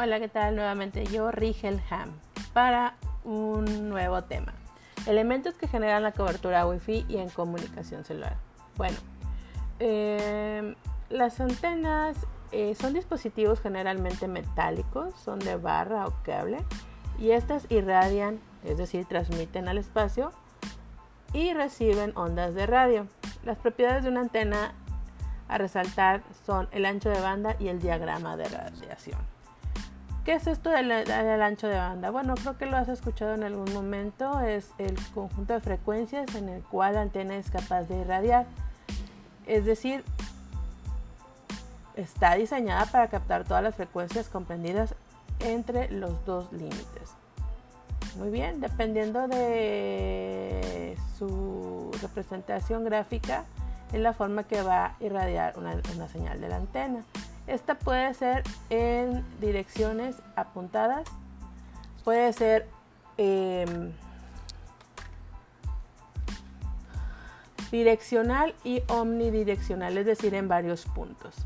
Hola, ¿qué tal? Nuevamente yo, Rigel Ham, para un nuevo tema. Elementos que generan la cobertura Wi-Fi y en comunicación celular. Bueno, eh, las antenas eh, son dispositivos generalmente metálicos, son de barra o cable, y estas irradian, es decir, transmiten al espacio y reciben ondas de radio. Las propiedades de una antena a resaltar son el ancho de banda y el diagrama de radiación. ¿Qué es esto del, ancho de banda? Bueno, creo que lo has escuchado en algún momento. Es el conjunto de frecuencias en el cual la antena es capaz de irradiar. Es decir, está diseñada para captar todas las frecuencias comprendidas entre los dos límites. Muy bien, dependiendo de su representación gráfica, es la forma que va a irradiar una, señal de la antena. Esta puede ser en direcciones apuntadas, puede ser em, direccional y omnidireccional, es decir, en varios puntos.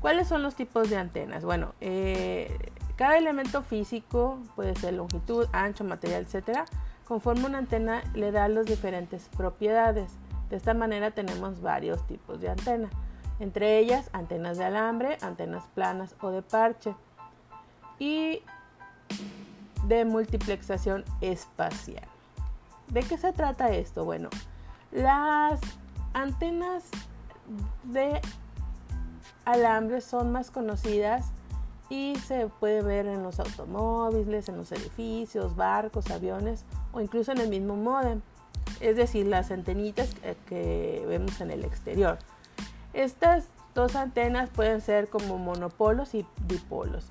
¿Cuáles son los tipos de antenas? Bueno, eh, cada elemento físico, puede ser longitud, ancho, material, etcétera, conforme una antena le da las diferentes propiedades. De esta manera tenemos varios tipos de antena entre ellas antenas de alambre, antenas planas o de parche y de multiplexación espacial. ¿De qué se trata esto? Bueno, las antenas de alambre son más conocidas y se puede ver en los automóviles, en los edificios, barcos, aviones o incluso en el mismo modem, es decir, las antenitas que vemos en el exterior. Estas dos antenas pueden ser como monopolos y dipolos.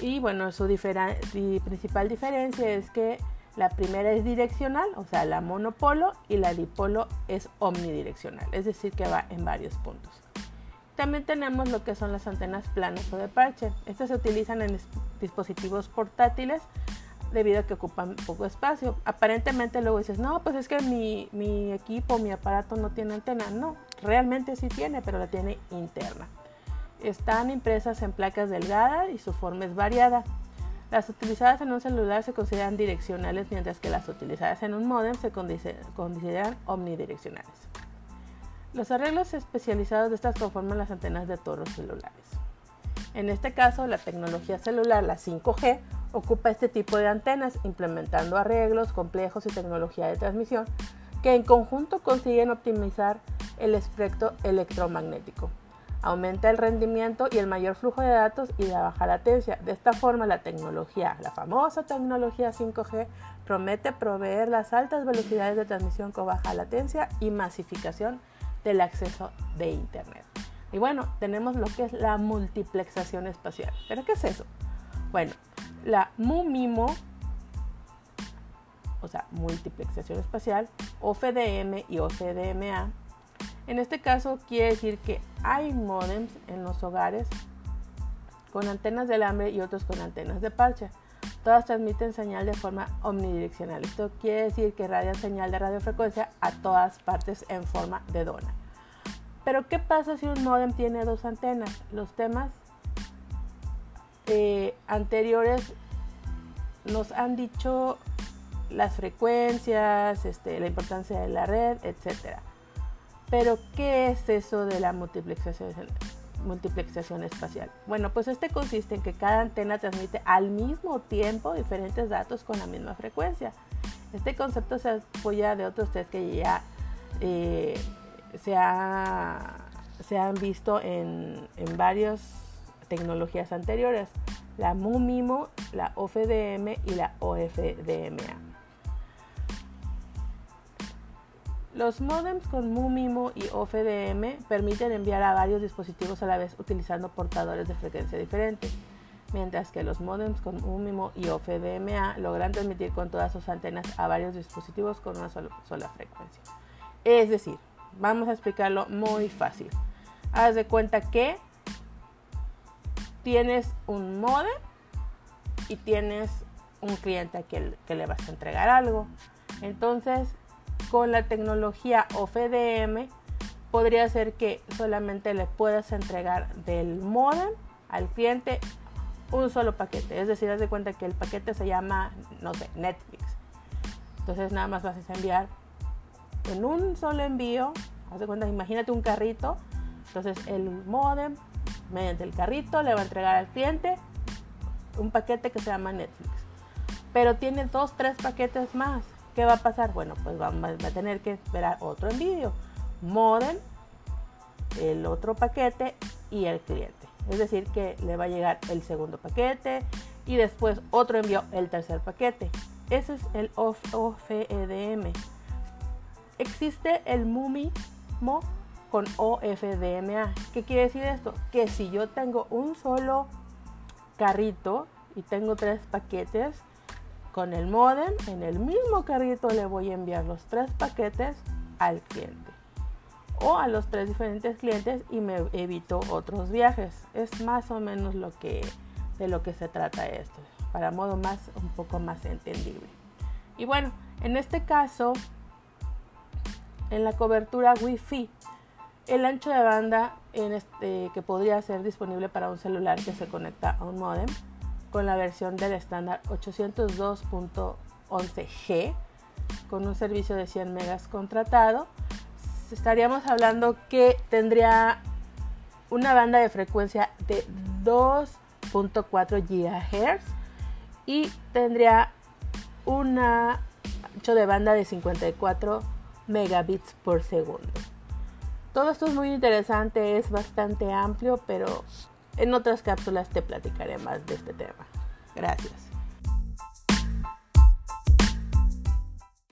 Y bueno, su principal diferencia es que la primera es direccional, o sea, la monopolo, y la dipolo es omnidireccional, es decir, que va en varios puntos. También tenemos lo que son las antenas planas o de parche. Estas se utilizan en dispositivos portátiles debido a que ocupan poco espacio. Aparentemente luego dices, no, pues es que mi, equipo, mi aparato no tiene antena. No, realmente sí tiene, pero la tiene interna. Están impresas en placas delgadas y su forma es variada. Las utilizadas en un celular se consideran direccionales, mientras que las utilizadas en un modem se consideran omnidireccionales. Los arreglos especializados de estas conforman las antenas de todos los celulares. En este caso, la tecnología celular, la 5G, ocupa este tipo de antenas, implementando arreglos complejos y tecnología de transmisión que en conjunto consiguen optimizar el espectro electromagnético. Aumenta el rendimiento y el mayor flujo de datos y la baja latencia. De esta forma, la tecnología, la famosa tecnología 5G, promete proveer las altas velocidades de transmisión con baja latencia y masificación del acceso de Internet. Y bueno, tenemos lo que es la multiplexación espacial. ¿Pero qué es eso? Bueno, la MUMIMO, o sea, multiplexación espacial, OFDM y OFDMA. En este caso quiere decir que hay modems en los hogares con antenas de alambre y otros con antenas de parche. Todas transmiten señal de forma omnidireccional. Esto quiere decir que radian señal de radiofrecuencia a todas partes en forma de dona. Pero ¿qué pasa si un modem tiene dos antenas? Los temas eh, anteriores nos han dicho las frecuencias, este, la importancia de la red, etc. Pero, ¿qué es eso de la multiplexación, espacial? Bueno, pues este consiste en que cada antena transmite al mismo tiempo diferentes datos con la misma frecuencia. Este concepto se apoya de otros test que ya eh, se, han visto en, en varias tecnologías anteriores, la MUMIMO, la OFDM y la OFDMA. Los modems con MUMIMO y OFDM permiten enviar a varios dispositivos a la vez utilizando portadores de frecuencia diferentes, mientras que los modems con MUMIMO y OFDMA logran transmitir con todas sus antenas a varios dispositivos con una sola frecuencia. Es decir, Vamos a explicarlo muy fácil. Haz de cuenta que tienes un modem y tienes un cliente que, que, le vas a entregar algo. Entonces, con la tecnología OFDM, podría ser que solamente le puedas entregar del modem al cliente un solo paquete. Es decir, haz de cuenta que el paquete se llama, no sé, Netflix. Entonces nada más vas a enviar en un solo envío. Haz de cuenta, imagínate un carrito. Entonces el modem, mediante el carrito, le va a entregar al cliente un paquete que se llama Netflix. Pero tiene dos, tres paquetes más. ¿Qué va a pasar? Bueno, pues va, a tener que esperar otro envío. Modem, el otro paquete y el cliente. Es decir, que le va a llegar el segundo paquete y después otro envío, el tercer paquete. Ese es el OFEDM. Existe el MUMIMO con OFDMA. ¿Qué quiere decir esto? Que si yo tengo un solo carrito y tengo tres paquetes, con el modem en el mismo carrito le voy a enviar los tres paquetes al cliente o a los tres diferentes clientes y me evito otros viajes. Es más o menos lo que, de lo que se trata esto, para modo más un poco más entendible. Y bueno, en este caso, en la cobertura Wi-Fi, el ancho de banda este, que podría ser disponible para un celular que se conecta a un modem con la versión del estándar 802.11g con un servicio de 100 megas contratado estaríamos hablando que tendría una banda de frecuencia de 2.4 GHz y tendría un ancho de banda de 54 megabits por segundo. Todo esto es muy interesante, es bastante amplio, pero en otras cápsulas te platicaré más de este tema. Gracias.